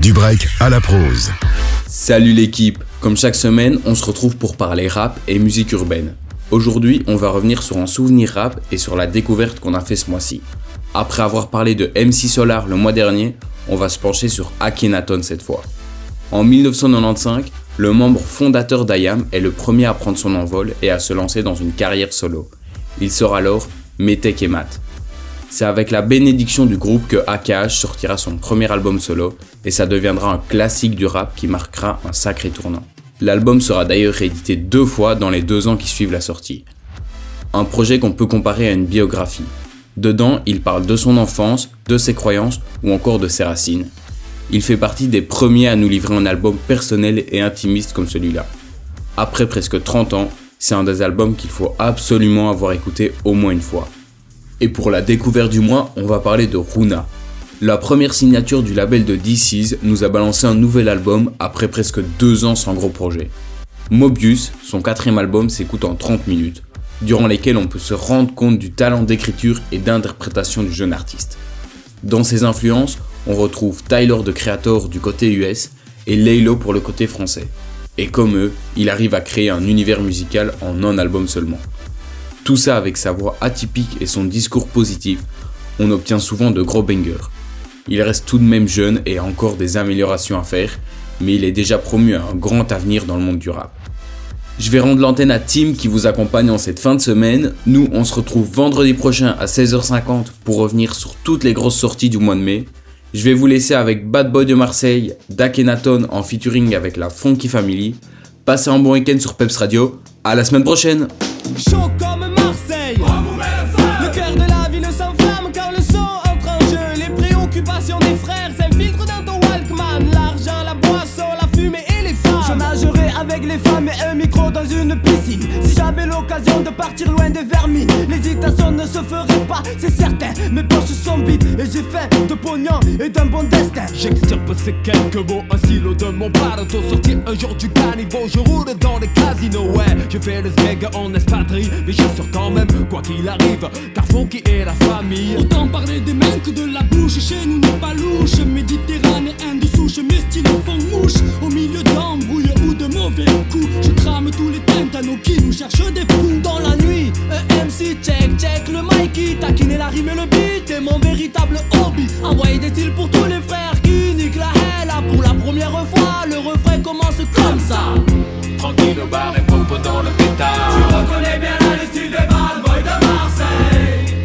Du break à la prose. Salut l'équipe Comme chaque semaine, on se retrouve pour parler rap et musique urbaine. Aujourd'hui, on va revenir sur un souvenir rap et sur la découverte qu'on a fait ce mois-ci. Après avoir parlé de MC Solar le mois dernier, on va se pencher sur Akhenaton cette fois. En 1995, le membre fondateur d'IAM est le premier à prendre son envol et à se lancer dans une carrière solo. Il sera alors Metek et Matt. C'est avec la bénédiction du groupe que AKH sortira son premier album solo et ça deviendra un classique du rap qui marquera un sacré tournant. L'album sera d'ailleurs réédité deux fois dans les deux ans qui suivent la sortie. Un projet qu'on peut comparer à une biographie. Dedans, il parle de son enfance, de ses croyances ou encore de ses racines. Il fait partie des premiers à nous livrer un album personnel et intimiste comme celui-là. Après presque 30 ans, c'est un des albums qu'il faut absolument avoir écouté au moins une fois. Et pour la découverte du mois, on va parler de Runa. La première signature du label de DC's nous a balancé un nouvel album après presque deux ans sans gros projet. Mobius, son quatrième album, s'écoute en 30 minutes, durant lesquelles on peut se rendre compte du talent d'écriture et d'interprétation du jeune artiste. Dans ses influences, on retrouve Tyler de Creator du côté US et Laylo pour le côté français. Et comme eux, il arrive à créer un univers musical en un album seulement. Tout ça avec sa voix atypique et son discours positif, on obtient souvent de gros bangers. Il reste tout de même jeune et a encore des améliorations à faire, mais il est déjà promu à un grand avenir dans le monde du rap. Je vais rendre l'antenne à Tim qui vous accompagne en cette fin de semaine. Nous, on se retrouve vendredi prochain à 16h50 pour revenir sur toutes les grosses sorties du mois de mai. Je vais vous laisser avec Bad Boy de Marseille, Dakenaton en featuring avec la Funky Family. Passez un bon week-end sur Peps Radio. À la semaine prochaine. Des frères s'infiltrent dans ton Walkman. L'argent, la boisson, la fumée et les femmes. Je nagerai avec les femmes et un micro dans une piscine. Si j'avais l'occasion de partir loin des vermines, l'hésitation ne se ferait pas, c'est certain. Mes poches sont vides et j'ai faim de pognon et d'un bon destin. J'extirpe ces quelques mots, un silo de mon bateau Sorti un jour du caniveau, je roule dans les casinos. Ouais, je fais le smeg en espadrille Mais j'assure quand même, quoi qu'il arrive. Car Funky est la famille. Autant parler des mains que de la bouche Chez nous n'est pas louche. Méditerranéen de souche Mes stylos font mouche. Au milieu d'embrouilles ou de mauvais coups Je crame tous les tintanos qui nous cherchent des poux Dans la nuit, un MC check, check le Mikey Taquiner la rime et le beat est mon véritable hobby. Envoyer des styles pour tous les frères qui niquent la hella Pour la première fois, le refrain commence comme ça. Tranquille au bar et popo dans le pétard. Tu reconnais bien le style des bad boys de Marseille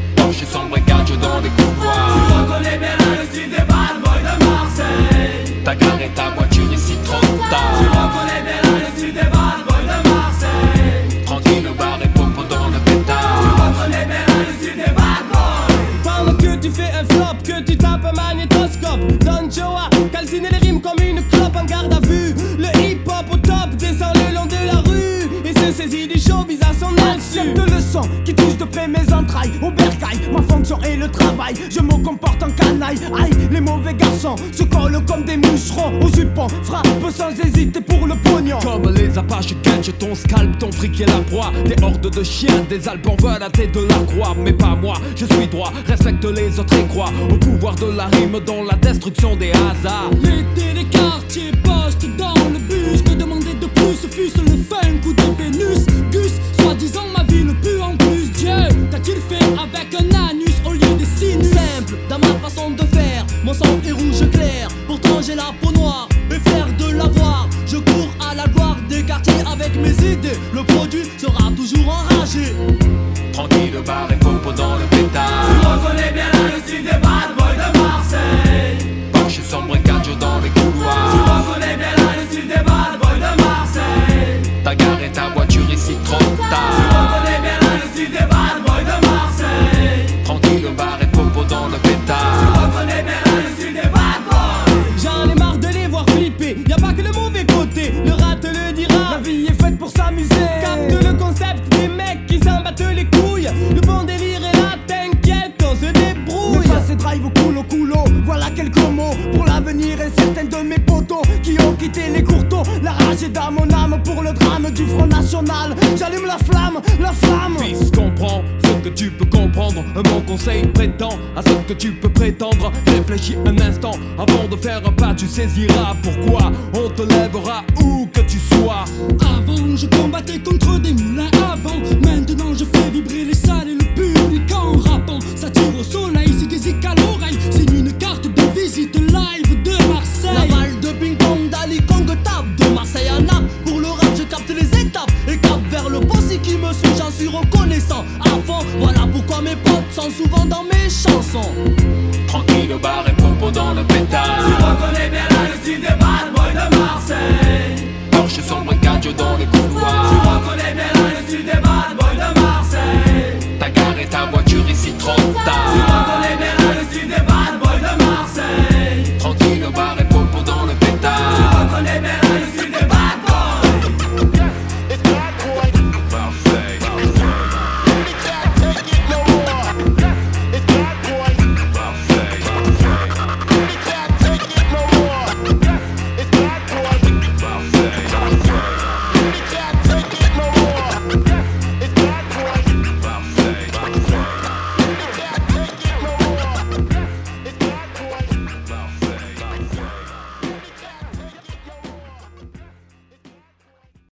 à son Cette leçon qui touche de près mes entrailles Au bercail, ma fonction est le travail. Je me comporte en canaille. Aïe, les mauvais garçons se collent comme des moucherons Au jupon, frappe sans hésiter pour le pognon. Comme les apaches catch ton scalp, ton fric et la proie. Des hordes de chiens, des albums veulent tête de la croix. Mais pas moi, je suis droit, respecte les autres et crois Au pouvoir de la rime dans la destruction des hasards façon de faire Mon sang est rouge clair. Pourtant j'ai la peau noire Et fier de l'avoir Je cours à la gloire des quartiers avec mes idées. Le produit sera toujours enragé. Tranquille bar et dans le pétard. Tu reconnais bien certains de mes potos Qui ont quitté les courteaux La rage est dans mon âme pour le drame du Front National J'allume la flamme, la flamme Fils, comprends ce que tu peux comprendre. Un bon conseil prétend à ce que tu peux prétendre. Réfléchis un instant avant de faire un pas, tu saisiras pourquoi on te lèvera où que tu sois. Avant, je combattais contre des moulins avant. Maintenant, je fais vibrer souvent dans mes chansons. Tranquille au bar et propos dans le pétard. Je reconnais bien